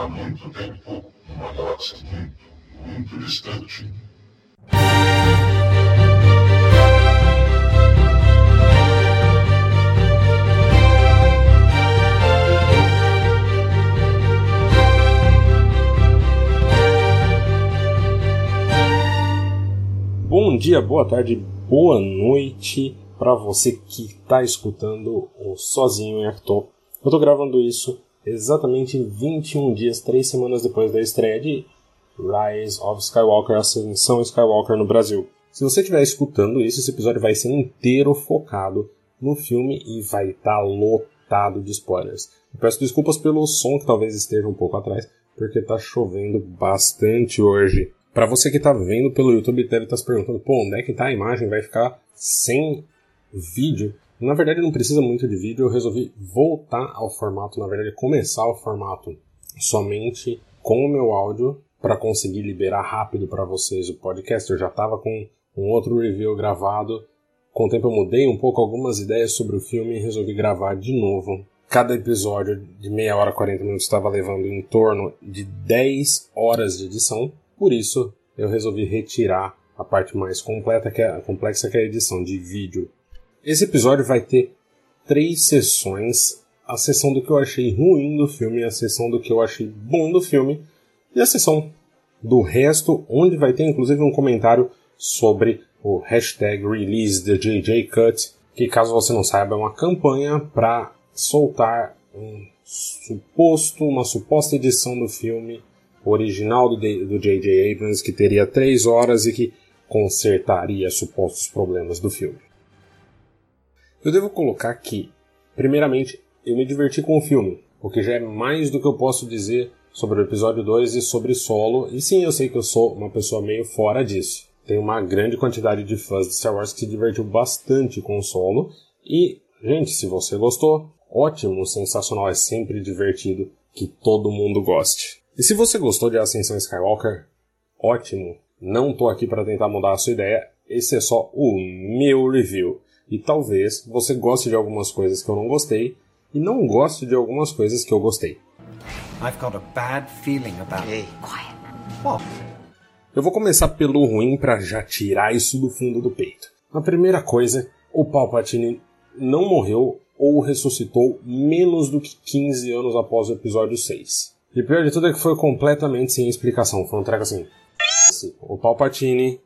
há muito tempo, numa galáxia muito, muito distante. Bom dia, boa tarde, boa noite para você que está escutando o Sozinho em Arthur. Eu estou gravando isso exatamente 21 dias, 3 semanas depois da estreia de Rise of Skywalker, Ascensão Skywalker no Brasil. Se você estiver escutando isso, esse episódio vai ser inteiro focado no filme e vai estar tá lotado de spoilers. Eu peço desculpas pelo som que talvez esteja um pouco atrás, porque está chovendo bastante hoje. Para você que está vendo pelo YouTube, deve estar tá se perguntando, pô, onde é que está a imagem? Vai ficar sem vídeo? Na verdade, não precisa muito de vídeo. Eu resolvi voltar ao formato, na verdade, começar o formato somente com o meu áudio para conseguir liberar rápido para vocês o podcast. Eu já estava com um outro review gravado. Com o tempo eu mudei um pouco algumas ideias sobre o filme e resolvi gravar de novo. Cada episódio de meia hora, 40 minutos estava levando em torno de 10 horas de edição. Por isso, eu resolvi retirar a parte mais completa, que é, complexa, que é a edição de vídeo. Esse episódio vai ter três sessões: a sessão do que eu achei ruim do filme, a sessão do que eu achei bom do filme e a sessão do resto, onde vai ter inclusive um comentário sobre o hashtag ReleaseTheJJCut, que caso você não saiba é uma campanha para soltar um suposto, uma suposta edição do filme original do J.J. Abrams, que teria três horas e que consertaria supostos problemas do filme. Eu devo colocar que, primeiramente, eu me diverti com o filme, o que já é mais do que eu posso dizer sobre o episódio 2 e sobre Solo, e sim, eu sei que eu sou uma pessoa meio fora disso. Tem uma grande quantidade de fãs de Star Wars que se divertiu bastante com o Solo, e, gente, se você gostou, ótimo, sensacional, é sempre divertido que todo mundo goste. E se você gostou de Ascensão Skywalker, ótimo. Não tô aqui para tentar mudar a sua ideia. Esse é só o meu review. E talvez você goste de algumas coisas que eu não gostei e não goste de algumas coisas que eu gostei. I've got a bad feeling about hey. Quiet. What? Eu vou começar pelo ruim para já tirar isso do fundo do peito. A primeira coisa, o Palpatine não morreu ou ressuscitou menos do que 15 anos após o episódio 6. E pior de tudo é que foi completamente sem explicação. Foi um treco assim. O Palpatine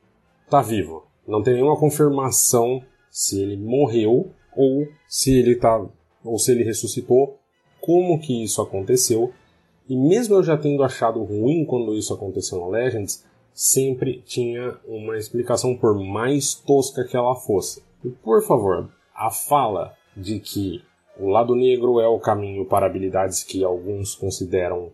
tá vivo. Não tem nenhuma confirmação se ele morreu ou se ele tá ou se ele ressuscitou, como que isso aconteceu. E mesmo eu já tendo achado ruim quando isso aconteceu no Legends, sempre tinha uma explicação por mais tosca que ela fosse. E por favor, a fala de que o lado negro é o caminho para habilidades que alguns consideram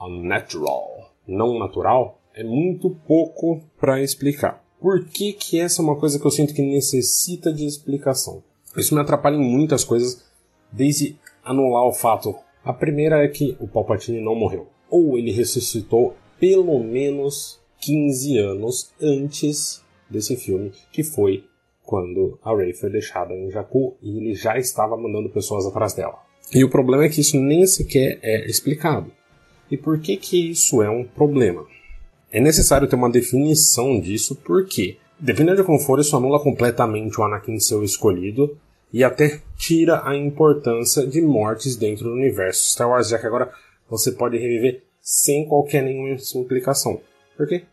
unnatural, não natural, é muito pouco para explicar. Por que, que essa é uma coisa que eu sinto que necessita de explicação? Isso me atrapalha em muitas coisas, desde anular o fato. A primeira é que o Palpatine não morreu. Ou ele ressuscitou pelo menos 15 anos antes desse filme, que foi quando a Rey foi deixada em Jakku e ele já estava mandando pessoas atrás dela. E o problema é que isso nem sequer é explicado. E por que que isso é um problema? É necessário ter uma definição disso porque, dependendo de como for, isso anula completamente o Anakin ser o escolhido e até tira a importância de mortes dentro do universo Star Wars, já que agora você pode reviver sem qualquer nenhuma implicação. Por quê?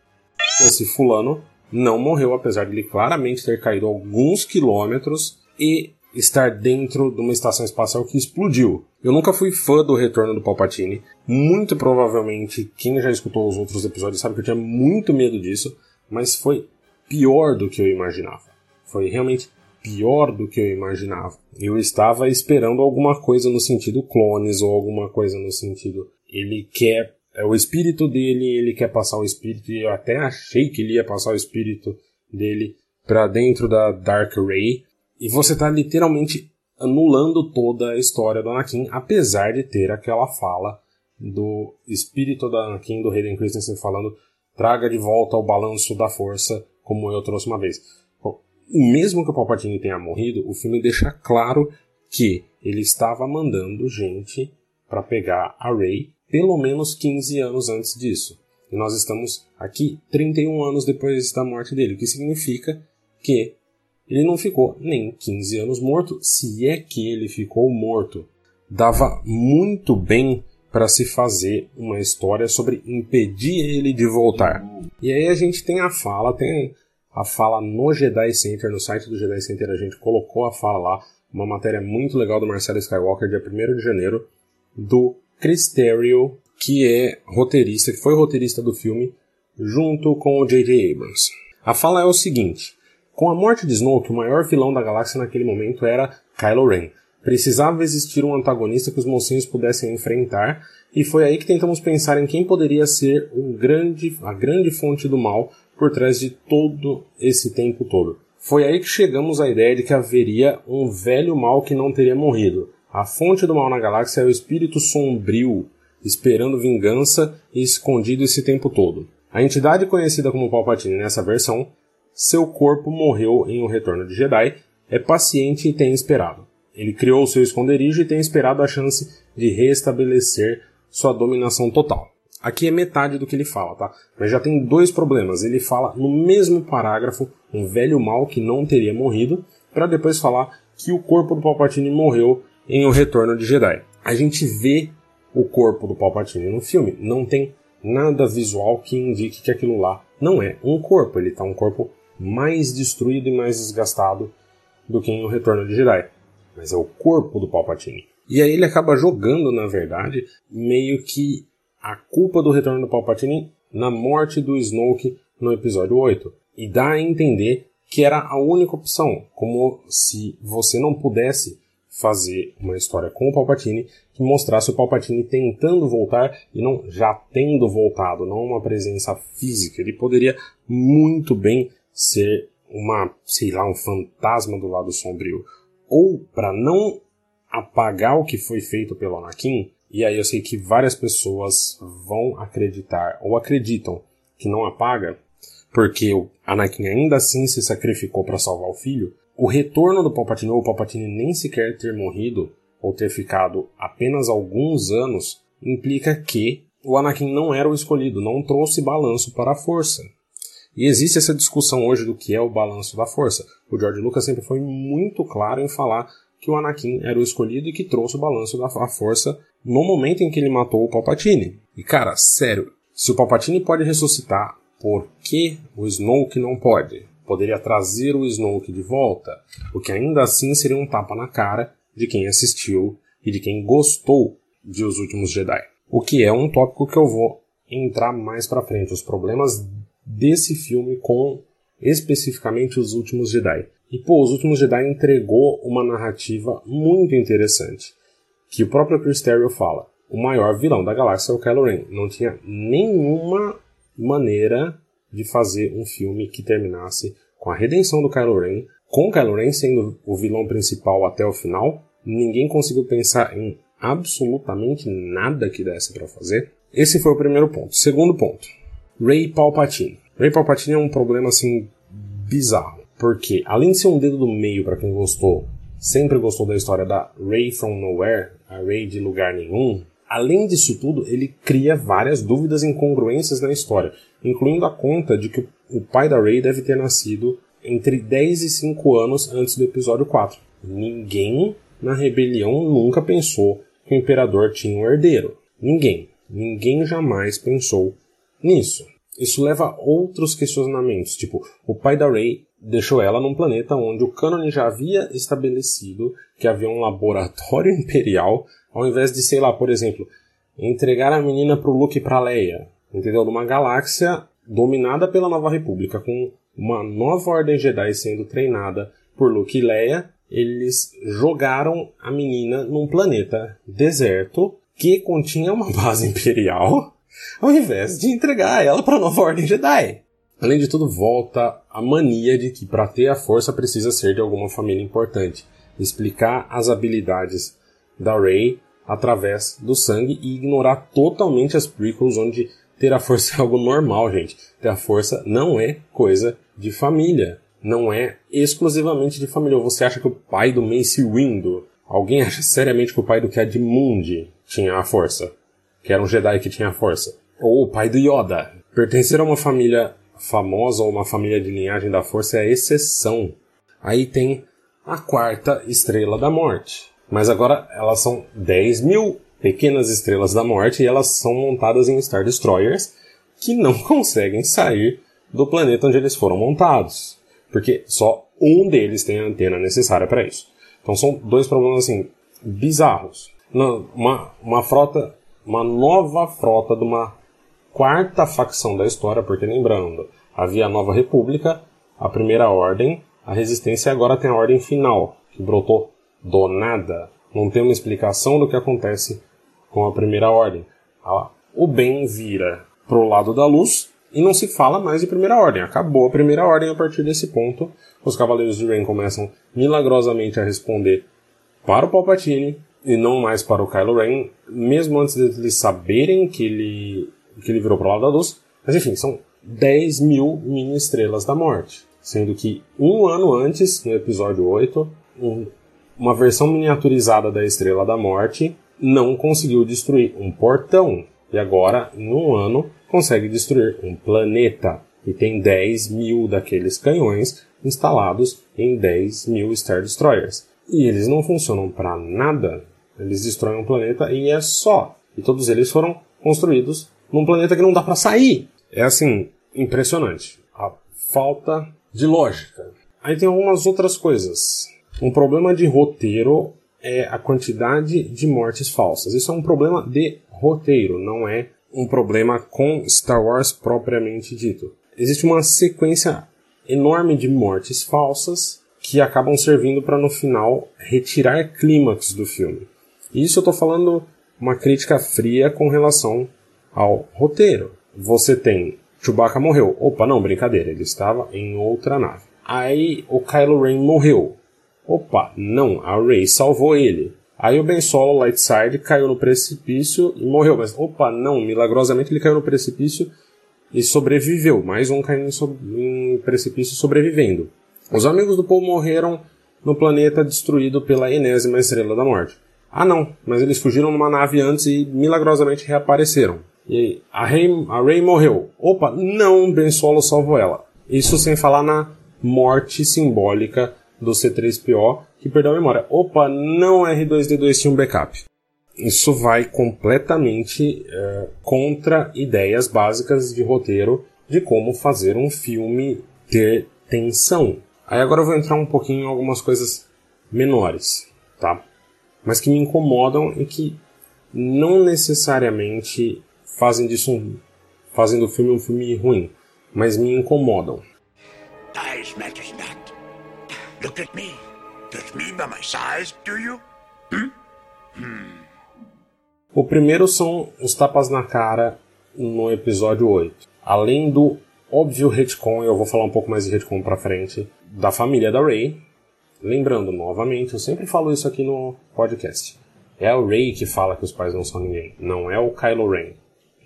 Esse fulano não morreu, apesar de ele claramente ter caído alguns quilômetros e estar dentro de uma estação espacial que explodiu. Eu nunca fui fã do retorno do Palpatine. Muito provavelmente, quem já escutou os outros episódios sabe que eu tinha muito medo disso, mas foi pior do que eu imaginava. Foi realmente pior do que eu imaginava. Eu estava esperando alguma coisa no sentido clones ou alguma coisa no sentido ele quer é o espírito dele, ele quer passar o espírito, e eu até achei que ele ia passar o espírito dele para dentro da Dark Ray, e você está literalmente anulando toda a história do Anakin, apesar de ter aquela fala do espírito do Anakin, do Hayden Christensen falando traga de volta o balanço da força, como eu trouxe uma vez. Mesmo que o Palpatine tenha morrido, o filme deixa claro que ele estava mandando gente para pegar a Rey pelo menos 15 anos antes disso. E nós estamos aqui 31 anos depois da morte dele, o que significa que ele não ficou nem 15 anos morto, se é que ele ficou morto. Dava muito bem para se fazer uma história sobre impedir ele de voltar. E aí a gente tem a fala, tem a fala no Jedi Center, no site do Jedi Center a gente colocou a fala lá, uma matéria muito legal do Marcelo Skywalker, dia 1 de janeiro, do Chris Terrio, que é roteirista, que foi roteirista do filme, junto com o J.J. Abrams. A fala é o seguinte: com a morte de Snoke, o maior vilão da galáxia naquele momento era Kylo Ren. Precisava existir um antagonista que os mocinhos pudessem enfrentar, e foi aí que tentamos pensar em quem poderia ser grande, a grande fonte do mal por trás de todo esse tempo todo. Foi aí que chegamos à ideia de que haveria um velho mal que não teria morrido. A fonte do mal na galáxia é o espírito sombrio, esperando vingança e escondido esse tempo todo. A entidade conhecida como Palpatine nessa versão, seu corpo morreu em O Retorno de Jedi, é paciente e tem esperado. Ele criou seu esconderijo e tem esperado a chance de restabelecer sua dominação total. Aqui é metade do que ele fala, tá? Mas já tem dois problemas. Ele fala no mesmo parágrafo um velho mal que não teria morrido, para depois falar que o corpo do Palpatine morreu em O Retorno de Jedi. A gente vê o corpo do Palpatine no filme, não tem nada visual que indique que aquilo lá não é um corpo. Ele está um corpo mais destruído e mais desgastado do que em O Retorno de Jedi. Mas é o corpo do Palpatine. E aí ele acaba jogando, na verdade, meio que a culpa do retorno do Palpatine na morte do Snoke no episódio 8 e dá a entender que era a única opção, como se você não pudesse fazer uma história com o Palpatine que mostrasse o Palpatine tentando voltar e não já tendo voltado, não uma presença física. Ele poderia muito bem ser uma, sei lá, um fantasma do lado sombrio. Ou para não apagar o que foi feito pelo Anakin, e aí eu sei que várias pessoas vão acreditar ou acreditam que não apaga, porque o Anakin ainda assim se sacrificou para salvar o filho. O retorno do Palpatine ou o Palpatine nem sequer ter morrido ou ter ficado apenas alguns anos implica que o Anakin não era o escolhido, não trouxe balanço para a força. E existe essa discussão hoje do que é o balanço da força. O George Lucas sempre foi muito claro em falar que o Anakin era o escolhido e que trouxe o balanço da força no momento em que ele matou o Palpatine. E cara, sério, se o Palpatine pode ressuscitar, por que o Snoke não pode? Poderia trazer o Snoke de volta, o que ainda assim seria um tapa na cara de quem assistiu e de quem gostou de Os Últimos Jedi. O que é um tópico que eu vou entrar mais para frente, os problemas desse filme com especificamente Os Últimos Jedi. E pô, Os Últimos Jedi entregou uma narrativa muito interessante que o próprio Chris Terrio fala. O maior vilão da galáxia é o Kylo Ren. Não tinha nenhuma maneira de fazer um filme que terminasse com a redenção do Kylo Ren, com Kylo Ren sendo o vilão principal até o final. Ninguém conseguiu pensar em absolutamente nada que desse para fazer. Esse foi o primeiro ponto. Segundo ponto, Ray Palpatine. Ray Palpatine é um problema assim bizarro, porque além de ser um dedo do meio para quem gostou sempre gostou da história da Ray from Nowhere, a Ray de lugar nenhum, além disso tudo, ele cria várias dúvidas e incongruências na história, incluindo a conta de que o pai da Ray deve ter nascido entre 10 e 5 anos antes do episódio 4. Ninguém na rebelião nunca pensou que o imperador tinha um herdeiro. Ninguém. Ninguém jamais pensou nisso. Isso leva a outros questionamentos, tipo, o pai da Ray deixou ela num planeta onde o cânone já havia estabelecido que havia um laboratório imperial, ao invés de, sei lá, por exemplo, entregar a menina pro Luke e pra Leia, entendeu? Numa galáxia dominada pela Nova República, com uma nova ordem Jedi sendo treinada por Luke e Leia, eles jogaram a menina num planeta deserto que continha uma base imperial, ao invés de entregar ela para a nova ordem Jedi. Além de tudo, volta a mania de que para ter a força precisa ser de alguma família importante. Explicar as habilidades da Rey através do sangue e ignorar totalmente as prequels onde ter a força é algo normal, gente. Ter a força não é coisa de família. Não é exclusivamente de família. Você acha que o pai do Mace Windu, alguém acha seriamente que o pai do Cad Mundi tinha a força? Que era um Jedi que tinha força. Ou o pai do Yoda. Pertencer a uma família famosa ou uma família de linhagem da força é exceção. Aí tem a quarta estrela da morte. Mas agora elas são 10 mil pequenas estrelas da morte e elas são montadas em Star Destroyers que não conseguem sair do planeta onde eles foram montados. Porque só um deles tem a antena necessária para isso. Então são dois problemas assim bizarros. Uma, uma frota, uma nova frota de uma quarta facção da história, porque lembrando, havia a Nova República, a Primeira Ordem, a Resistência e agora tem a Ordem Final, que brotou do nada. Não tem uma explicação do que acontece com a Primeira Ordem. O bem vira pro lado da luz e não se fala mais de Primeira Ordem. Acabou a Primeira Ordem a partir desse ponto. Os Cavaleiros de Rain começam milagrosamente a responder para o Palpatine e não mais para o Kylo Ren, mesmo antes de eles saberem que ele, que ele virou para o lado da luz. Mas enfim, são 10 mil mini-estrelas da morte. Sendo que um ano antes, no episódio 8, um, uma versão miniaturizada da Estrela da Morte não conseguiu destruir um portão. E agora, em um ano, consegue destruir um planeta. E tem 10 mil daqueles canhões instalados em 10 mil Star Destroyers. E eles não funcionam para nada. Eles destroem um planeta e é só. E todos eles foram construídos num planeta que não dá para sair. É assim, impressionante. A falta de lógica. Aí tem algumas outras coisas. Um problema de roteiro é a quantidade de mortes falsas. Isso é um problema de roteiro, não é um problema com Star Wars propriamente dito. Existe uma sequência enorme de mortes falsas que acabam servindo para no final retirar clímax do filme. Isso eu estou falando uma crítica fria com relação ao roteiro. Você tem Chewbacca morreu. Opa, não, brincadeira, ele estava em outra nave. Aí o Kylo Ren morreu. Opa, não, a Rey salvou ele. Aí o Ben Solo Lightside caiu no precipício e morreu. Mas opa, não, milagrosamente ele caiu no precipício e sobreviveu. Mais um caindo em, precipício sobrevivendo. Os amigos do Paul morreram no planeta destruído pela enésima estrela da morte. Ah não, mas eles fugiram numa nave antes e milagrosamente reapareceram. E a Rey, a Rey morreu. Opa, não, Ben Solo salvou ela. Isso sem falar na morte simbólica do C3PO que perdeu a memória. Opa, não R2D2 tinha um backup. Isso vai completamente é, contra ideias básicas de roteiro de como fazer um filme ter tensão. Aí agora eu vou entrar um pouquinho em algumas coisas menores, tá? Mas que me incomodam e que não necessariamente fazem disso um, fazem do filme um filme ruim, mas me incomodam. Size matters not. Look at me. Judge me by my size, do you? Hmm? Hmm. O primeiro são os tapas na cara no episódio 8. Além do óbvio retcon, eu vou falar um pouco mais de retcon pra frente, da família da Rey. Lembrando, novamente, eu sempre falo isso aqui no podcast. É a Rey que fala que os pais não são ninguém, não é o Kylo Ren.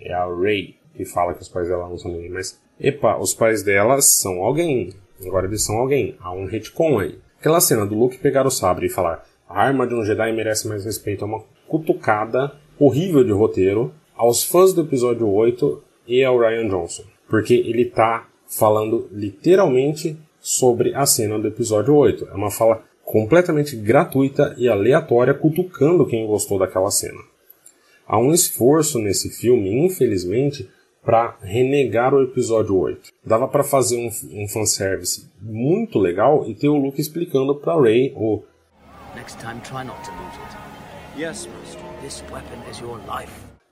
É a Rey que fala que os pais dela não são ninguém, mas epa, os pais dela são alguém. Agora eles são alguém. Há um retcon aí. Aquela cena do Luke pegar o sabre e falar a arma de um Jedi merece mais respeito é uma cutucada horrível de roteiro aos fãs do episódio 8 e ao Ryan Johnson. Porque ele tá falando literalmente sobre a cena do episódio 8. É uma fala completamente gratuita e aleatória, cutucando quem gostou daquela cena. Há um esforço nesse filme, infelizmente, para renegar o episódio 8. Dava para fazer um, um fanservice muito legal e ter o Luke explicando para Rey o yes,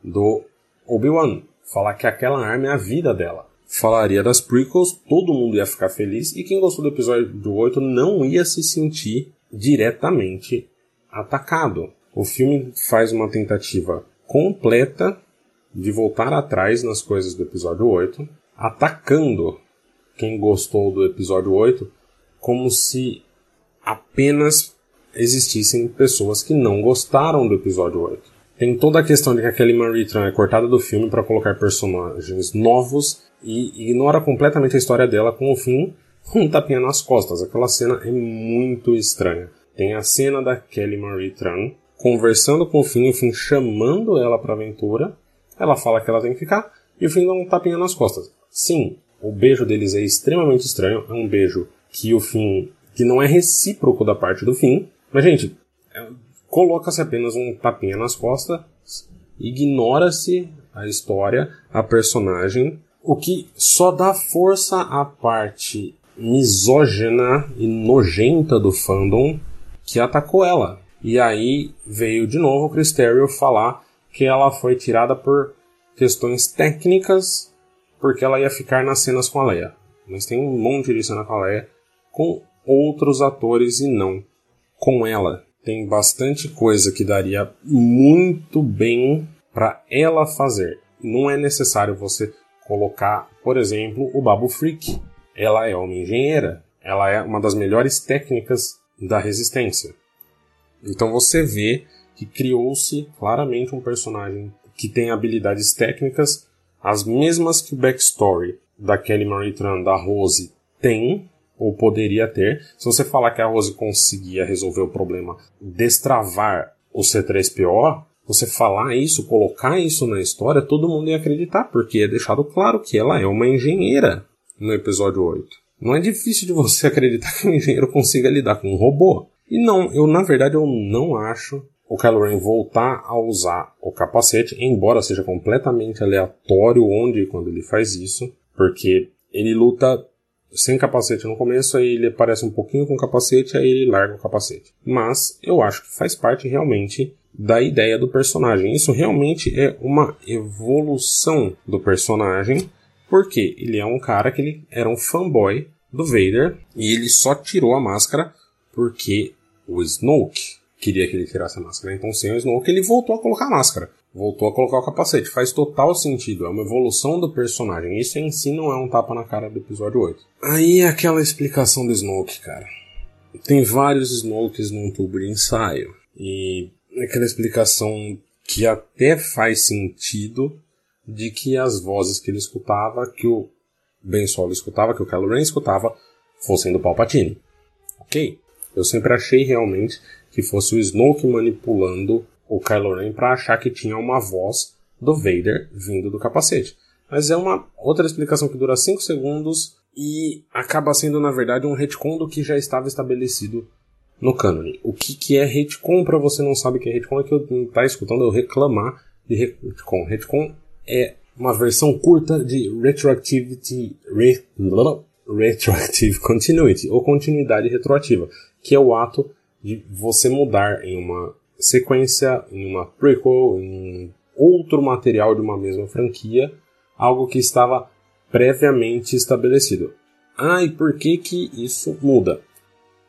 do Obi-Wan. Falar que aquela arma é a vida dela. Falaria das prequels, todo mundo ia ficar feliz e quem gostou do episódio 8 não ia se sentir diretamente atacado. O filme faz uma tentativa completa de voltar atrás nas coisas do episódio 8, atacando quem gostou do episódio 8 como se apenas existissem pessoas que não gostaram do episódio 8. Tem toda a questão de que a Kelly Marie Tran é cortada do filme para colocar personagens novos e ignora completamente a história dela com o fim um tapinha nas costas. Aquela cena é muito estranha. Tem a cena da Kelly Marie Tran conversando com o Finn, o Finn chamando ela para aventura, ela fala que ela tem que ficar, e o Finn dá um tapinha nas costas. Sim, o beijo deles é extremamente estranho, é um beijo que o Finn, que não é recíproco da parte do Finn, mas gente, é, coloca-se apenas um tapinha nas costas, ignora-se a história, a personagem, o que só dá força à parte misógina e nojenta do fandom que atacou ela. E aí veio de novo o Chris falar que ela foi tirada por questões técnicas porque ela ia ficar nas cenas com a Leia. Mas tem um monte de cena com a Leia com outros atores e não com ela. Tem bastante coisa que daria muito bem para ela fazer. Não é necessário você colocar, por exemplo, o Babu Freak. Ela é uma engenheira, ela é uma das melhores técnicas da resistência. Então você vê que criou-se claramente um personagem que tem habilidades técnicas as mesmas que o backstory da Kelly Marie Tran, da Rose, tem, ou poderia ter. Se você falar que a Rose conseguia resolver o problema, destravar o C3PO, você falar isso, colocar isso na história, todo mundo ia acreditar, porque é deixado claro que ela é uma engenheira no episódio 8. Não é difícil de você acreditar que um engenheiro consiga lidar com um robô. E não, eu na verdade eu não acho o Kylo Ren voltar a usar o capacete, embora seja completamente aleatório onde e quando ele faz isso, porque ele luta sem capacete no começo, aí ele aparece um pouquinho com capacete, aí ele larga o capacete. Mas eu acho que faz parte realmente da ideia do personagem. Isso realmente é uma evolução do personagem, porque ele é um cara que ele era um fanboy do Vader e ele só tirou a máscara porque o Snoke queria que ele tirasse a máscara. Então, sem o Snoke, ele voltou a colocar a máscara. Voltou a colocar o capacete. Faz total sentido. É uma evolução do personagem. Isso em si não é um tapa na cara do episódio 8. Aí aquela explicação do Snoke, cara. Tem vários Snokes num tubo de ensaio. E aquela explicação que até faz sentido de que as vozes que ele escutava, que o Ben Solo escutava, que o Kylo Ren escutava, fossem do Palpatine. Ok? Eu sempre achei realmente que fosse o Snoke manipulando o Kylo Ren para achar que tinha uma voz do Vader vindo do capacete. Mas é uma outra explicação que dura 5 segundos e acaba sendo, na verdade, um retcon do que já estava estabelecido no cânone. O que, que é retcon, para você não sabe que é retcon, é que eu tá escutando eu reclamar de retcon. Retcon é uma versão curta de retroactivity, re, retroactive continuity, ou continuidade retroativa, que é o ato de você mudar em uma sequência, em uma prequel, em outro material de uma mesma franquia, algo que estava previamente estabelecido. Ah, e por que que isso muda?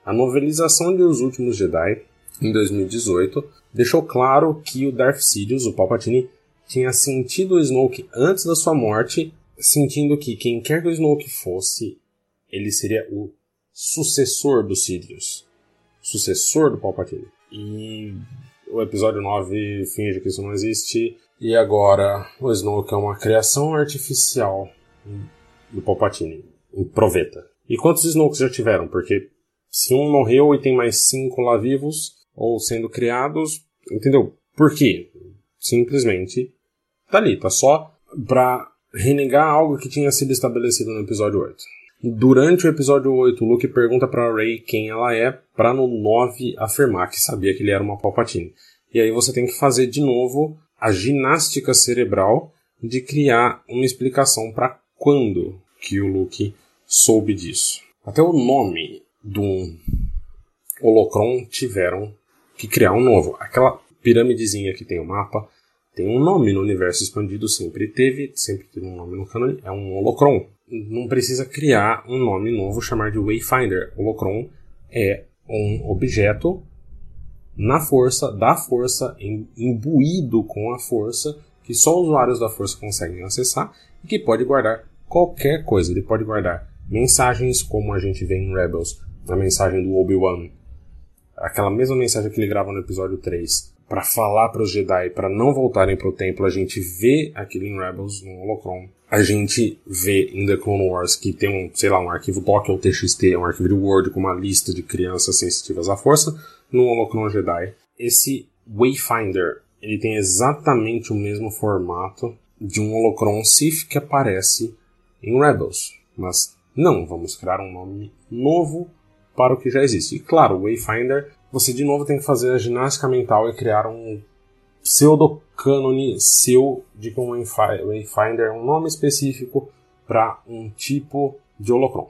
A novelização de Os Últimos Jedi, em 2018, deixou claro que o Darth Sidious, o Palpatine, tinha sentido o Snoke antes da sua morte, sentindo que quem quer que o Snoke fosse, ele seria o sucessor do Sidious sucessor do Palpatine. E o episódio 9 finge que isso não existe. E agora o Snoke é uma criação artificial do Palpatine, em proveta. E quantos Snokes já tiveram? Porque se um morreu e tem mais cinco lá vivos, ou sendo criados, entendeu? Por quê? Simplesmente tá ali, tá só pra renegar algo que tinha sido estabelecido no episódio 8. Durante o episódio 8, Luke pergunta para Rey quem ela é, para no 9 afirmar que sabia que ele era uma Palpatine. E aí você tem que fazer de novo a ginástica cerebral de criar uma explicação para quando que o Luke soube disso. Até o nome do Holocron tiveram que criar um novo. Aquela piramidezinha que tem o mapa tem um nome no universo expandido, sempre teve, sempre teve um nome no canon, é um Holocron não precisa criar um nome novo, chamar de Wayfinder. Holocron é um objeto na força, da força, imbuído com a força, que só usuários da força conseguem acessar e que pode guardar qualquer coisa. Ele pode guardar mensagens, como a gente vê em Rebels, a mensagem do Obi-Wan, aquela mesma mensagem que ele grava no episódio 3, para falar para os Jedi para não voltarem para o templo, a gente vê aquilo em Rebels, no Holocron. A gente vê em The Clone Wars que tem um, sei lá, um arquivo doc ou TXT, um arquivo de Word com uma lista de crianças sensitivas à força, no Holocron Jedi. Esse Wayfinder ele tem exatamente o mesmo formato de um Holocron Sith que aparece em Rebels. Mas não, vamos criar um nome novo para o que já existe. E claro, o Wayfinder, você de novo tem que fazer a ginástica mental e criar um pseudo-cânone seu de que um Wayfinder é um nome específico para um tipo de holocron.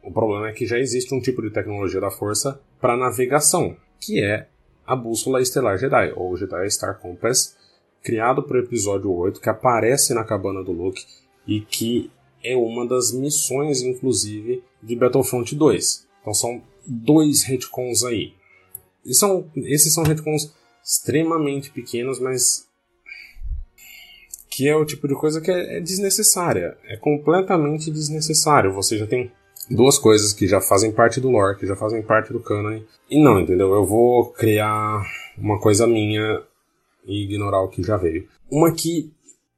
O problema é que já existe um tipo de tecnologia da força para navegação, que é a bússola estelar Jedi, ou Jedi Star Compass, criado para o episódio 8, que aparece na cabana do Luke e que é uma das missões, inclusive, de Battlefront 2. Então são dois retcons aí. E são, esses são retcons extremamente pequenos, mas que é o tipo de coisa que é, é desnecessária. É completamente desnecessário. Você já tem duas coisas que já fazem parte do lore, que já fazem parte do canon. E não, entendeu? Eu vou criar uma coisa minha e ignorar o que já veio. Uma que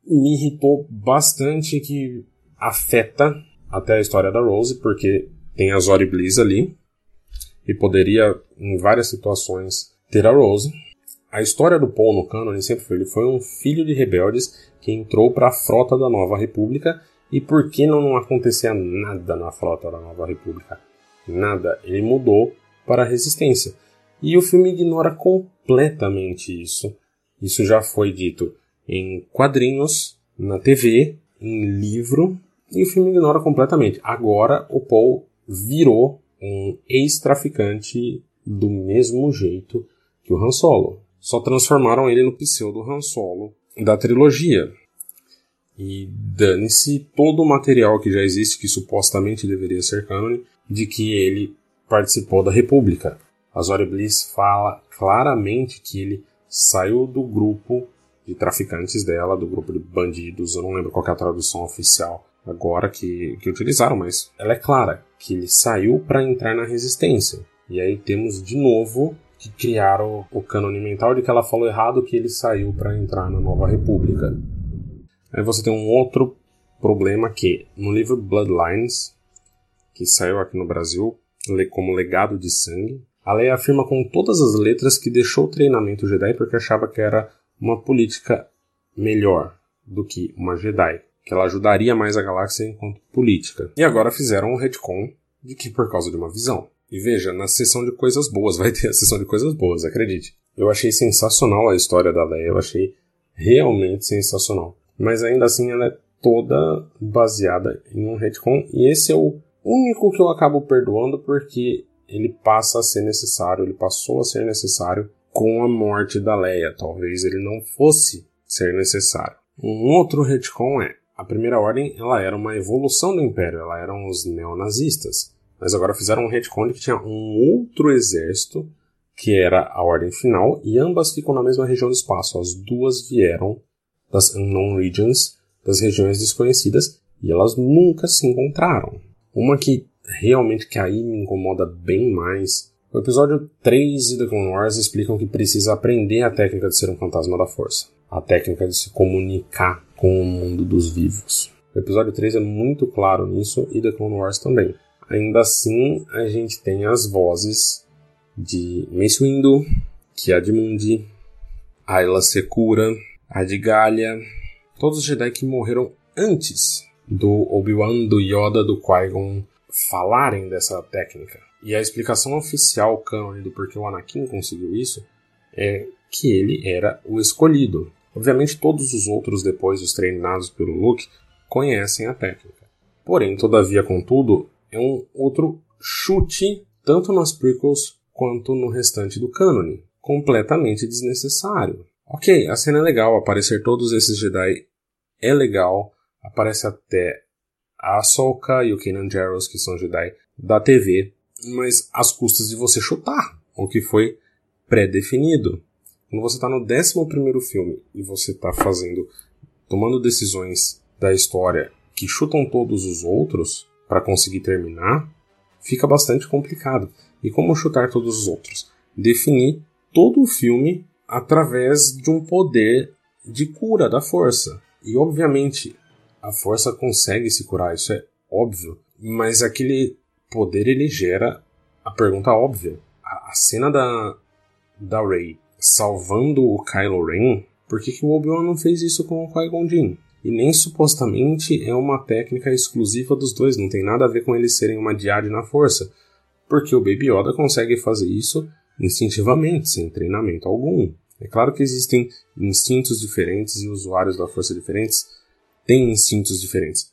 me irritou bastante, que afeta até a história da Rose, porque tem a Zori Bliss ali, e poderia, em várias situações, ter a Rose. A história do Paul no canon sempre foi, ele foi um filho de rebeldes que entrou para a frota da Nova República e por que não, não acontecia nada na frota da Nova República? Nada. Ele mudou para a resistência. E o filme ignora completamente isso. Isso já foi dito em quadrinhos, na TV, em livro, e o filme ignora completamente. Agora o Paul virou um ex-traficante do mesmo jeito que o Han Solo. Só transformaram ele no pseudo Han Solo da trilogia. E dane-se todo o material que já existe, que supostamente deveria ser cânone, de que ele participou da República. A Zori Bliss fala claramente que ele saiu do grupo de traficantes dela, do grupo de bandidos, eu não lembro qual é a tradução oficial agora que, que utilizaram, mas ela é clara, que ele saiu para entrar na resistência. E aí temos de novo que criaram o cânone mental de que ela falou errado que ele saiu para entrar na Nova República. Aí você tem um outro problema que no livro Bloodlines, que saiu aqui no Brasil como legado de sangue, a Leia afirma com todas as letras que deixou o treinamento Jedi porque achava que era uma política melhor do que uma Jedi, que ela ajudaria mais a galáxia enquanto política. E agora fizeram um retcon de que por causa de uma visão. E veja, na sessão de coisas boas, vai ter a sessão de coisas boas, acredite. Eu achei sensacional a história da Leia, eu achei realmente sensacional mas ainda assim ela é toda baseada em um retcon, e esse é o único que eu acabo perdoando porque ele passa a ser necessário, ele passou a ser necessário com a morte da Leia. Talvez ele não fosse ser necessário. Um outro retcon é a Primeira Ordem, ela era uma evolução do Império, ela eram os neonazistas. Mas agora fizeram um retcon que tinha um outro exército que era a Ordem Final e ambas ficam na mesma região do espaço. As duas vieram das Unknown Regions, das regiões desconhecidas, e elas nunca se encontraram. Uma que realmente que aí me incomoda bem mais. O episódio 3 de The Clone Wars explicam que precisa aprender a técnica de ser um fantasma da força. A técnica de se comunicar com o mundo dos vivos. O episódio 3 é muito claro nisso e The Clone Wars também. Ainda assim, a gente tem as vozes de Mace Windu, Ki-Adi-Mundi, Ayla Secura, Adigalha, todos os Jedi que morreram antes do Obi-Wan, do Yoda, do Qui-Gon falarem dessa técnica. E a explicação oficial canon do porquê o Anakin conseguiu isso é que ele era o escolhido. Obviamente todos os outros depois os treinados pelo Luke conhecem a técnica. Porém, todavia, contudo, é um outro chute tanto nas prequels quanto no restante do cânone, completamente desnecessário. Ok, a cena é legal, aparecer todos esses Jedi é legal, aparece até a Ahsoka e o Kanan Jarrus, que são Jedi da TV, mas às custas de você chutar o que foi pré-definido. Quando você está no 11 filme e você está fazendo, tomando decisões da história que chutam todos os outros para conseguir terminar, fica bastante complicado. E como chutar todos os outros? Definir todo o filme através de um poder de cura da força. E obviamente a força consegue se curar, isso é óbvio, mas aquele poder ele gera a pergunta óbvia. A, cena da da Rey salvando o Kylo Ren, por que, que o Obi-Wan não fez isso com o Qui-Gon Jinn? E nem supostamente é uma técnica exclusiva dos dois, não tem nada a ver com eles serem uma diade na força. Porque o Baby Yoda consegue fazer isso instintivamente, sem treinamento algum. É claro que existem instintos diferentes e usuários da força diferentes têm instintos diferentes.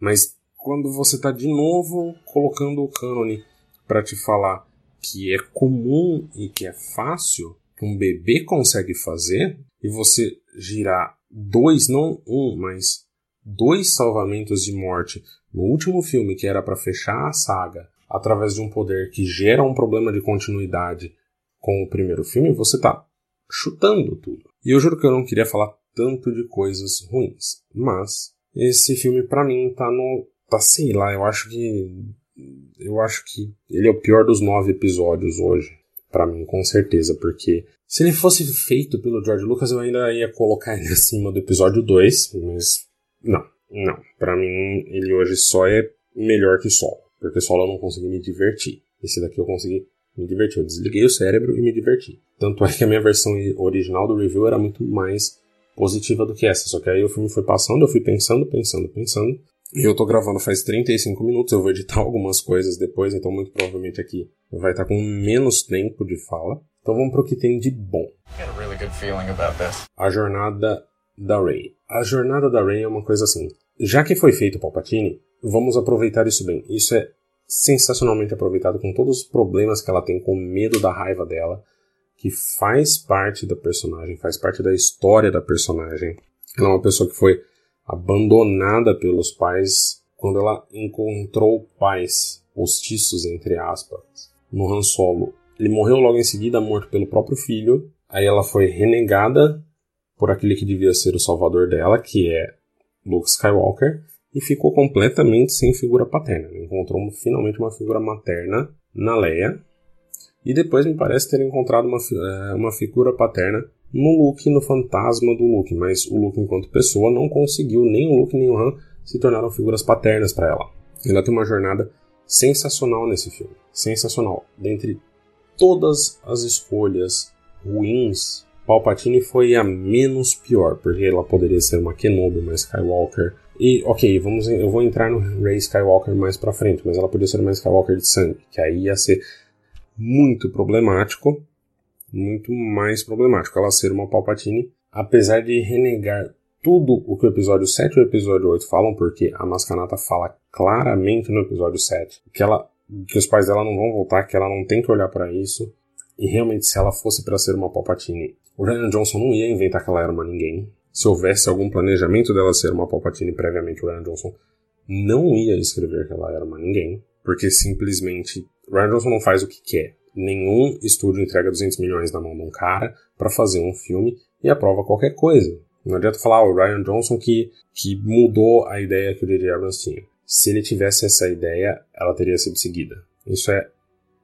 Mas quando você está de novo colocando o cânone para te falar que é comum e que é fácil, que um bebê consegue fazer, e você girar dois, não um, mas dois salvamentos de morte no último filme que era para fechar a saga através de um poder que gera um problema de continuidade com o primeiro filme, você tá chutando tudo. E eu juro que eu não queria falar tanto de coisas ruins, mas esse filme para mim tá no tá sei lá, eu acho que eu acho que ele é o pior dos nove episódios hoje para mim com certeza, porque se ele fosse feito pelo George Lucas eu ainda ia colocar ele acima do episódio 2, mas não, não, para mim ele hoje só é melhor que Solo, porque Solo eu não consegui me divertir. Esse daqui eu consegui me divertir. Eu desliguei o cérebro e me diverti. Tanto é que a minha versão original do review era muito mais positiva do que essa. Só que aí o filme foi passando, eu fui pensando, pensando, pensando. E eu tô gravando faz 35 minutos, eu vou editar algumas coisas depois, então muito provavelmente aqui vai estar com menos tempo de fala. Então vamos pro que tem de bom. Really a jornada da Rey. A jornada da Rey é uma coisa assim. Já que foi feito o Palpatine, vamos aproveitar isso bem. Isso é sensacionalmente aproveitado com todos os problemas que ela tem, com medo da raiva dela, que faz parte da personagem, faz parte da história da personagem. Ela é uma pessoa que foi abandonada pelos pais quando ela encontrou pais postiços, entre aspas, no Han Solo. Ele morreu logo em seguida, morto pelo próprio filho. Aí ela foi renegada por aquele que devia ser o salvador dela, que é Luke Skywalker e ficou completamente sem figura paterna. Encontrou finalmente uma figura materna na Leia e depois me parece ter encontrado uma, é, uma figura paterna no Luke, no fantasma do Luke, mas o Luke enquanto pessoa não conseguiu, nem o Luke nem o Han se tornaram figuras paternas para ela. Ela tem uma jornada sensacional nesse filme, sensacional. Dentre todas as escolhas ruins, Palpatine foi a menos pior, porque ela poderia ser uma Kenobi, uma Skywalker, e, ok, vamos, eu vou entrar no Rey Skywalker mais pra frente, mas ela podia ser uma Skywalker de sangue, que aí ia ser muito problemático, muito mais problemático ela ser uma Palpatine, apesar de renegar tudo o que o episódio 7 e o episódio 8 falam, porque a Mascanata fala claramente no episódio 7 que ela que os pais dela não vão voltar, que ela não tem que olhar para isso. E realmente, se ela fosse para ser uma Palpatine, o Ryan Johnson não ia inventar que ela era uma ninguém se houvesse algum planejamento dela ser uma Palpatine previamente, o Ryan Johnson não ia escrever que ela era uma ninguém, porque simplesmente Ryan Johnson não faz o que quer. Nenhum estúdio entrega 200 milhões na mão de um cara para fazer um filme e aprova qualquer coisa. Não adianta falar o Ryan Johnson que, que mudou a ideia que o J.J. Abrams tinha. Se ele tivesse essa ideia, ela teria sido seguida. Isso é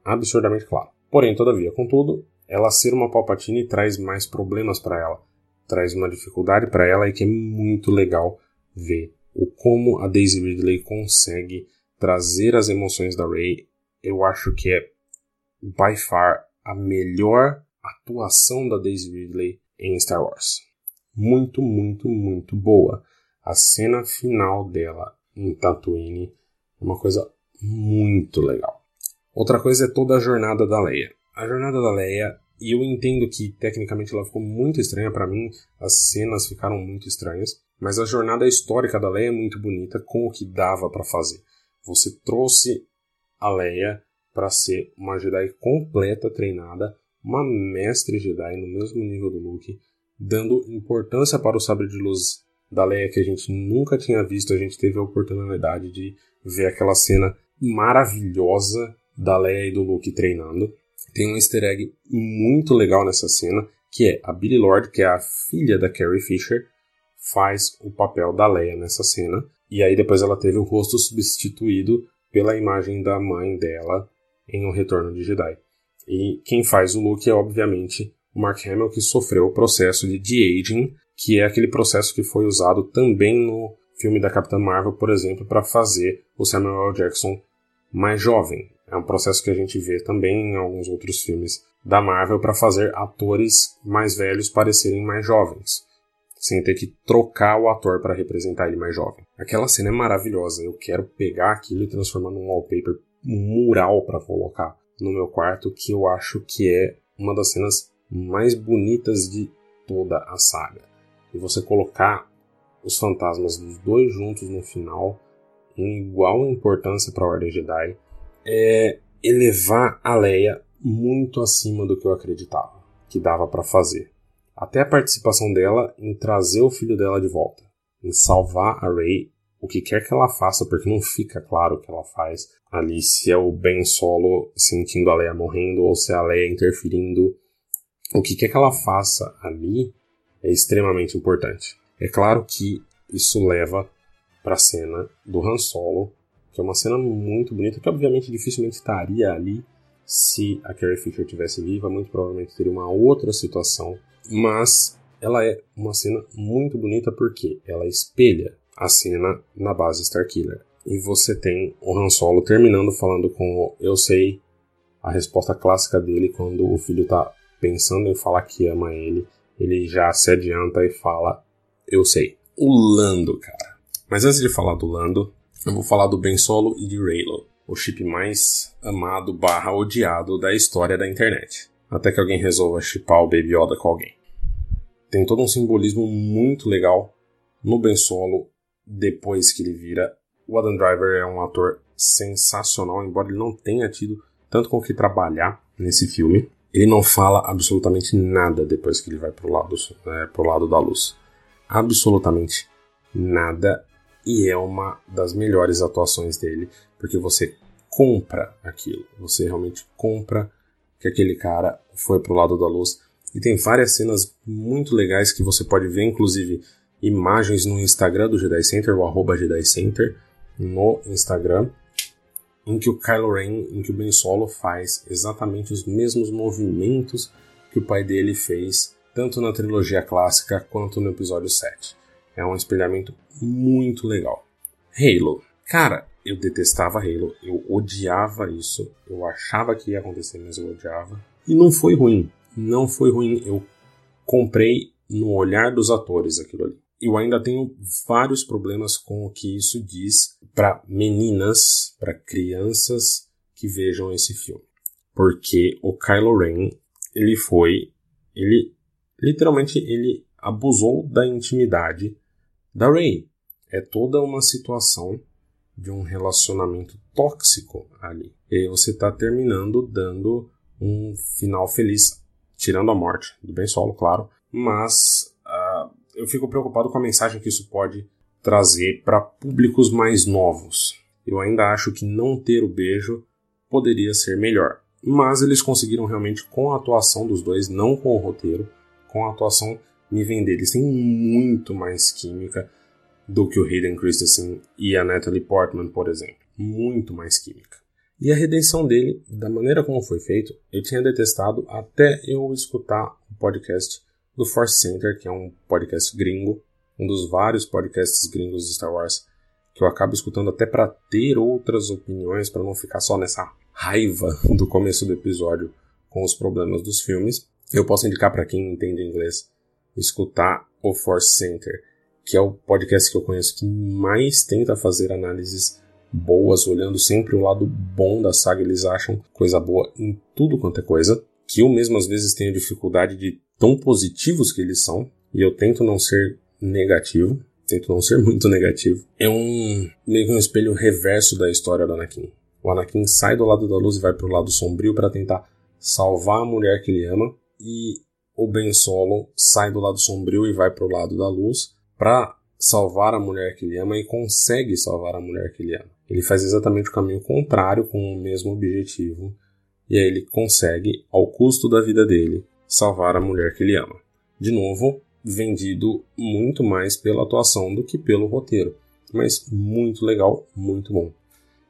absurdamente claro. Porém, todavia, contudo, ela ser uma Palpatine traz mais problemas para ela traz uma dificuldade para ela e que é muito legal ver o como a Daisy Ridley consegue trazer as emoções da Rey. Eu acho que é by far a melhor atuação da Daisy Ridley em Star Wars. Muito, muito, muito boa. A cena final dela em Tatooine é uma coisa muito legal. Outra coisa é toda a jornada da Leia. A jornada da Leia e eu entendo que tecnicamente ela ficou muito estranha para mim, as cenas ficaram muito estranhas, mas a jornada histórica da Leia é muito bonita com o que dava para fazer. Você trouxe a Leia para ser uma Jedi completa, treinada, uma mestre Jedi no mesmo nível do Luke, dando importância para o sabre de luz da Leia que a gente nunca tinha visto. A gente teve a oportunidade de ver aquela cena maravilhosa da Leia e do Luke treinando tem um easter egg muito legal nessa cena, que é a Billy Lord, que é a filha da Carrie Fisher, faz o papel da Leia nessa cena. E aí depois ela teve o rosto substituído pela imagem da mãe dela em O Retorno de Jedi. E quem faz o Luke é obviamente o Mark Hamill, que sofreu o processo de de-aging, que é aquele processo que foi usado também no filme da Capitã Marvel, por exemplo, para fazer o Samuel L. Jackson mais jovem. É um processo que a gente vê também em alguns outros filmes da Marvel para fazer atores mais velhos parecerem mais jovens, sem ter que trocar o ator para representar ele mais jovem. Aquela cena é maravilhosa. Eu quero pegar aquilo e transformar num wallpaper, mural para colocar no meu quarto, que eu acho que é uma das cenas mais bonitas de toda a saga. E você colocar os fantasmas dos dois juntos no final, em igual importância para a Ordem Jedi, é elevar a Leia muito acima do que eu acreditava que dava para fazer. Até a participação dela em trazer o filho dela de volta, em salvar a Rey, o que quer que ela faça, porque não fica claro o que ela faz ali, se é o Ben Solo sentindo a Leia morrendo ou se é a Leia interferindo. O que quer que ela faça ali é extremamente importante. É claro que isso leva para a cena do Han Solo, que é uma cena muito bonita, que obviamente dificilmente estaria ali se a Carrie Fisher tivesse viva, muito provavelmente teria uma outra situação, mas ela é uma cena muito bonita porque ela espelha a cena na base Starkiller. E você tem o Han Solo terminando falando com o eu sei, a resposta clássica dele quando o filho tá pensando em falar que ama ele, ele já se adianta e fala eu sei. O Lando, cara. Mas antes de falar do Lando, eu vou falar do Ben Solo e de Raylo, o chip mais amado barra odiado da história da internet. Até que alguém resolva chipar o Baby Yoda com alguém. Tem todo um simbolismo muito legal no Ben Solo depois que ele vira. O Adam Driver é um ator sensacional, embora ele não tenha tido tanto com o que trabalhar nesse filme. Ele não fala absolutamente nada depois que ele vai pro lado, é, pro lado da luz. Absolutamente nada e é uma das melhores atuações dele, porque você compra aquilo, você realmente compra que aquele cara foi pro lado da luz. E tem várias cenas muito legais que você pode ver, inclusive imagens no Instagram do Jedi Center, o arroba Jedi Center, no Instagram, em que o Kylo Ren, em que o Ben Solo faz exatamente os mesmos movimentos que o pai dele fez, tanto na trilogia clássica quanto no episódio 7. É um espelhamento muito legal. Halo. Cara, eu detestava Halo, eu odiava isso, eu achava que ia acontecer, mas eu odiava. E não foi ruim, não foi ruim. Eu comprei no olhar dos atores aquilo ali. Eu ainda tenho vários problemas com o que isso diz para meninas, para crianças que vejam esse filme. Porque o Kylo Ren, ele foi, ele literalmente ele abusou da intimidade da Ray. É toda uma situação de um relacionamento tóxico ali. E aí você está terminando dando um final feliz, tirando a morte do Ben Solo, claro, mas eu fico preocupado com a mensagem que isso pode trazer para públicos mais novos. Eu ainda acho que não ter o beijo poderia ser melhor, mas eles conseguiram realmente com a atuação dos dois, não com o roteiro, com a atuação me vender. Eles têm muito mais química do que o Hayden Christensen e a Natalie Portman, por exemplo. Muito mais química. E a redenção dele, da maneira como foi feito, eu tinha detestado até eu escutar o podcast do Force Center, que é um podcast gringo, um dos vários podcasts gringos de Star Wars, que eu acabo escutando até para ter outras opiniões, para não ficar só nessa raiva do começo do episódio com os problemas dos filmes. Eu posso indicar para quem entende inglês escutar o Force Center, que é o podcast que eu conheço que mais tenta fazer análises boas, olhando sempre o lado bom da saga. Eles acham coisa boa em tudo quanto é coisa. Que eu mesmo às vezes tenho dificuldade de tão positivos que eles são. E eu tento não ser negativo. Tento não ser muito negativo. É um meio que um espelho reverso da história do Anakin. O Anakin sai do lado da luz e vai para o lado sombrio para tentar salvar a mulher que ele ama. E o Ben Solo sai do lado sombrio e vai para o lado da luz para salvar a mulher que ele ama e consegue salvar a mulher que ele ama. Ele faz exatamente o caminho contrário com o mesmo objetivo e aí ele consegue, ao custo da vida dele, salvar a mulher que ele ama. De novo, vendido muito mais pela atuação do que pelo roteiro, mas muito legal, muito bom.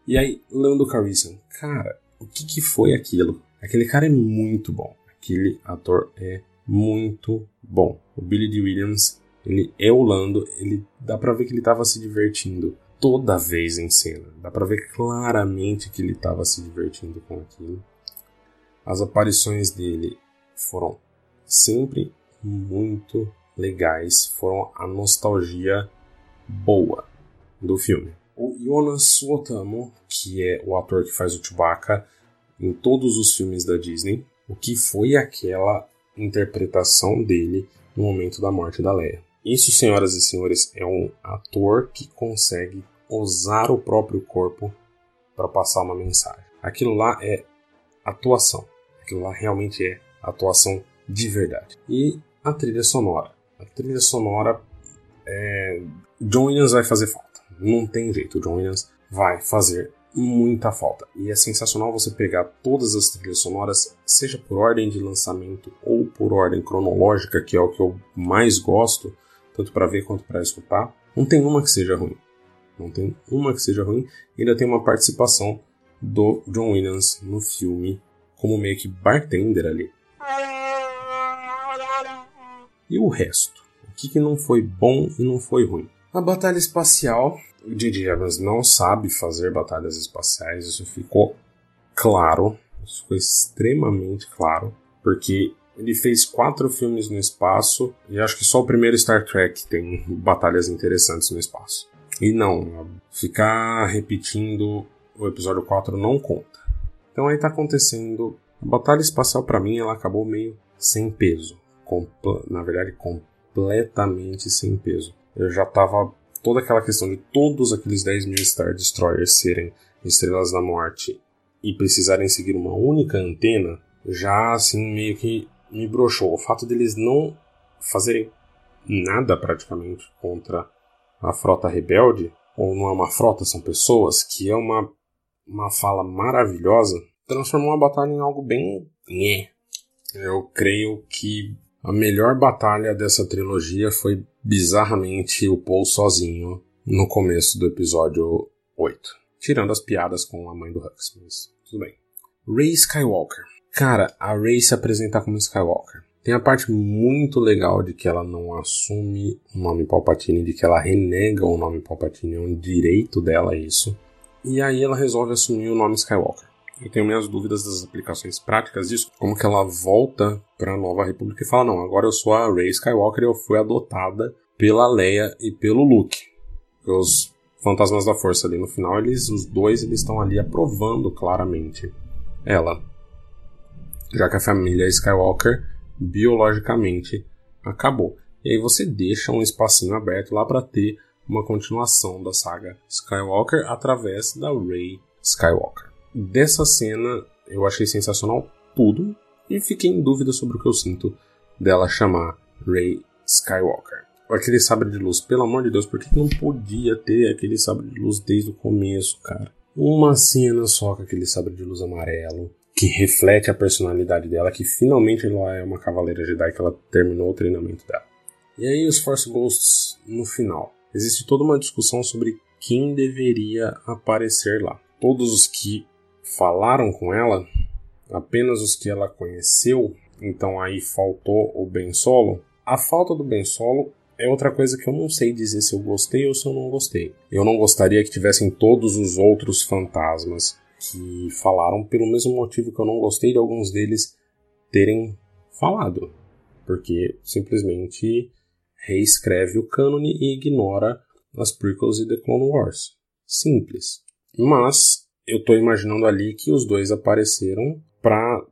E aí, Lando Calrissian, cara, o que, que foi aquilo? Aquele cara é muito bom, aquele ator é muito bom. O Billy D. Williams Ele é o Lando, ele dá pra ver que ele tava se divertindo toda vez em cena. Dá pra ver claramente que ele tava se divertindo com aquilo. As aparições dele foram sempre muito legais, foram a nostalgia boa do filme. O Jonas Suotamo, que é o ator que faz o Chewbacca em todos os filmes da Disney, o que foi aquela interpretação dele no momento da morte da Leia. Isso, senhoras e senhores, é um ator que consegue usar o próprio corpo para passar uma mensagem. Aquilo lá é atuação. Aquilo lá realmente é atuação de verdade. E a trilha sonora. A trilha sonora é... John Williams vai fazer falta. Não tem jeito, John Williams vai fazer muita falta. E é sensacional você pegar todas as trilhas sonoras, seja por ordem de lançamento ou por ordem cronológica, que é o que eu mais gosto, tanto para ver quanto para escutar. Não tem uma que seja ruim. Não tem uma que seja ruim. E ainda tem uma participação do John Williams no filme, como meio que bartender ali. E o resto? O que, que não foi bom e não foi ruim? A batalha espacial, o J.J. Abrams não sabe fazer batalhas espaciais, isso ficou claro, isso ficou extremamente claro, porque ele fez quatro filmes no espaço e acho que só o primeiro Star Trek tem batalhas interessantes no espaço. E não, ficar repetindo o episódio 4 não conta. Então aí tá acontecendo. A batalha espacial para mim ela acabou meio sem peso. Na verdade, completamente sem peso eu já tava toda aquela questão de todos aqueles 10 mil Star Destroyers serem estrelas da morte e precisarem seguir uma única antena, já assim meio que me broxou. O fato deles não fazerem nada praticamente contra a frota rebelde, ou não é uma frota, são pessoas, que é uma, uma fala maravilhosa, transformou a batalha em algo bem. Eu creio que a melhor batalha dessa trilogia foi bizarramente o Paul sozinho no começo do episódio 8. Tirando as piadas com a mãe do Hux, mas tudo bem. Rey Skywalker. Cara, a Rey se apresentar como Skywalker. Tem a parte muito legal de que ela não assume o nome Palpatine, de que ela renega o nome Palpatine, é um direito dela isso. E aí ela resolve assumir o nome Skywalker. Eu tenho minhas dúvidas das aplicações práticas disso, como que ela volta para a Nova República e fala: "Não, agora eu sou a Rey Skywalker e eu fui adotada pela Leia e pelo Luke". Os fantasmas da força ali no final, eles os dois eles estão ali aprovando claramente ela. Já que a família Skywalker biologicamente acabou. E aí você deixa um espacinho aberto lá para ter uma continuação da saga Skywalker através da Rey Skywalker. Dessa cena eu achei sensacional tudo e fiquei em dúvida sobre o que eu sinto dela chamar Rey Skywalker. Aquele sabre de luz, pelo amor de Deus, por que não podia ter aquele sabre de luz desde o começo, cara? Uma cena só com aquele sabre de luz amarelo, que reflete a personalidade dela, que finalmente ela é uma cavaleira Jedi, que ela terminou o treinamento dela. E aí os Force Ghosts no final. Existe toda uma discussão sobre quem deveria aparecer lá. Todos os que falaram com ela, apenas os que ela conheceu, então aí faltou o Ben Solo. A falta do Ben Solo é outra coisa que eu não sei dizer se eu gostei ou se eu não gostei. Eu não gostaria que tivessem todos os outros fantasmas que falaram pelo mesmo motivo que eu não gostei de alguns deles terem falado, porque simplesmente reescreve o cânone e ignora as prequels e The Clone Wars. Simples. Mas eu estou imaginando ali que os dois apareceram para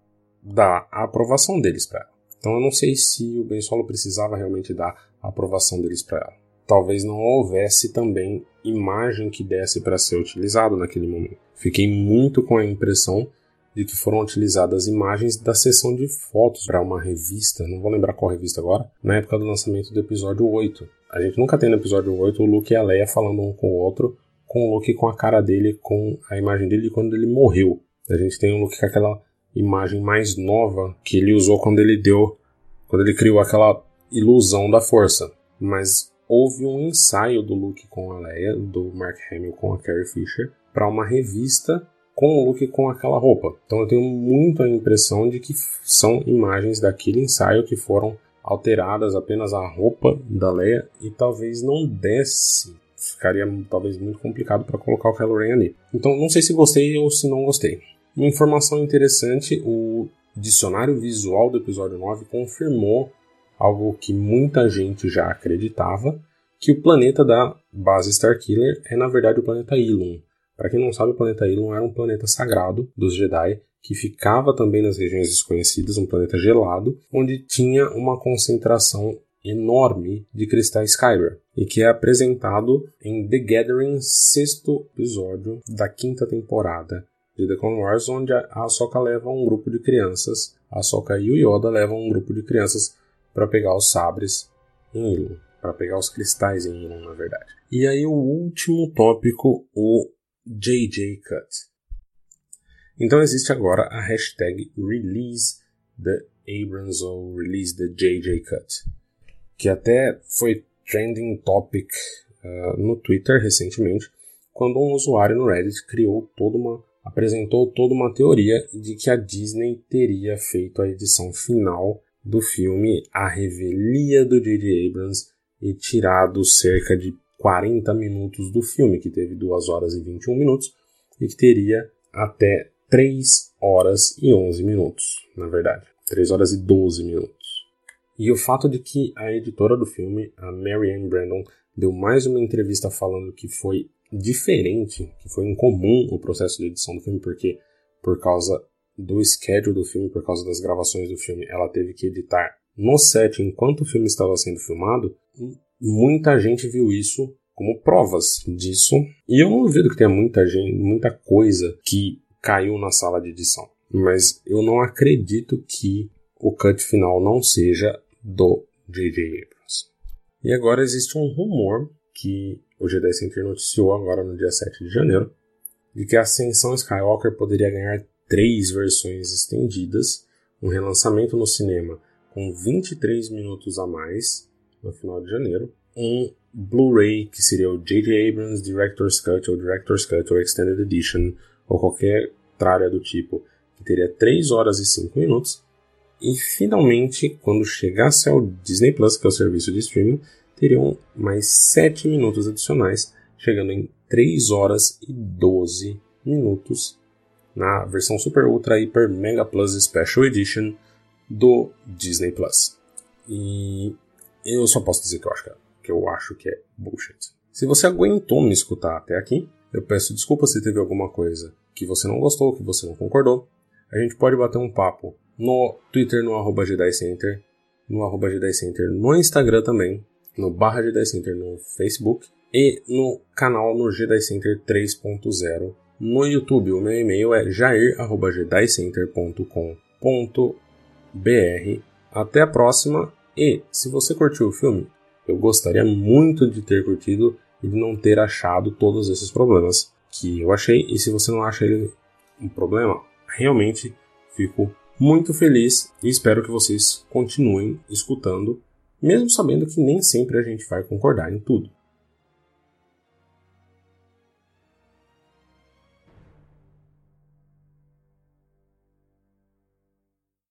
dar a aprovação deles para ela. Então eu não sei se o Ben Solo precisava realmente dar a aprovação deles para ela. Talvez não houvesse também imagem que desse para ser utilizado naquele momento. Fiquei muito com a impressão de que foram utilizadas imagens da sessão de fotos para uma revista, não vou lembrar qual revista agora, na época do lançamento do episódio 8. A gente nunca tem no episódio 8 o Luke e a Leia falando um com o outro com o Luke com a cara dele, com a imagem dele quando ele morreu. A gente tem o Luke com aquela imagem mais nova que ele usou quando ele deu, quando ele criou aquela ilusão da força. Mas houve um ensaio do Luke com a Leia, do Mark Hamill com a Carrie Fisher, para uma revista com o Luke com aquela roupa. Então eu tenho muito a impressão de que são imagens daquele ensaio que foram alteradas apenas a roupa da Leia e talvez não desse. Ficaria talvez muito complicado para colocar o Kylo Ren ali. Então não sei se gostei ou se não gostei. Uma informação interessante, o dicionário visual do episódio 9 confirmou algo que muita gente já acreditava, que o planeta da base Starkiller é na verdade o planeta Ilum. Para quem não sabe, o planeta Ilum era um planeta sagrado dos Jedi que ficava também nas regiões desconhecidas, um planeta gelado, onde tinha uma concentração enorme de cristais Kyber, e que é apresentado em The Gathering, sexto episódio da quinta temporada de The Clone Wars, onde a Ahsoka leva um grupo de crianças, a Ahsoka e o Yoda levam um grupo de crianças para pegar os sabres em Ilum, para pegar os cristais em Ilum, na verdade. E aí o último tópico, o JJ Cut. Então existe agora a hashtag Release the Abrams ou Release the JJ Cut, que até foi trending topic uh, no Twitter recentemente, quando um usuário no Reddit criou toda uma apresentou toda uma teoria de que a Disney teria feito a edição final do filme A Revelia do J.J. Abrams e tirado cerca de 40 minutos do filme, que teve 2 horas e 21 minutos, e que teria até 3 horas e 11 minutos, na verdade. 3 horas e 12 minutos. E o fato de que a editora do filme, a Mary Ann Brandon, deu mais uma entrevista falando que foi diferente, que foi incomum o processo de edição do filme, porque por causa do schedule do filme, por causa das gravações do filme, ela teve que editar no set enquanto o filme estava sendo filmado. Muita gente viu isso como provas disso. E eu não duvido que tenha muita gente, muita coisa que caiu na sala de edição. Mas eu não acredito que o cut final não seja do J.J. Abrams. E agora existe um rumor que o Jedi Center noticiou agora no dia 7 de janeiro de que a Ascensão Skywalker poderia ganhar três versões estendidas, um relançamento no cinema com 23 minutos a mais no final de janeiro, um Blu-ray que seria o J.J. Abrams Director's Cut ou Director's Cut ou Extended Edition ou qualquer tralha do tipo, que teria 3 horas e 5 minutos. E finalmente, quando chegasse ao Disney Plus, que é o serviço de streaming, teriam mais 7 minutos adicionais, chegando em 3 horas e 12 minutos na versão Super Ultra Hyper Mega Plus Special Edition do Disney Plus. E eu só posso dizer que eu acho que, é, que eu acho que é bullshit. Se você aguentou me escutar até aqui, eu peço desculpa se teve alguma coisa que você não gostou, que você não concordou. A gente pode bater um papo no Twitter, no arroba Center, no arroba Center, no Instagram também, no barra Jedi Center no Facebook e no canal no Jedi Center 3.0 no YouTube. O meu e-mail é jair.jedicenter.com.br. Até a próxima e se você curtiu o filme, eu gostaria muito de ter curtido e de não ter achado todos esses problemas que eu achei. E se você não acha ele um problema, realmente fico muito feliz e espero que vocês continuem escutando, mesmo sabendo que nem sempre a gente vai concordar em tudo.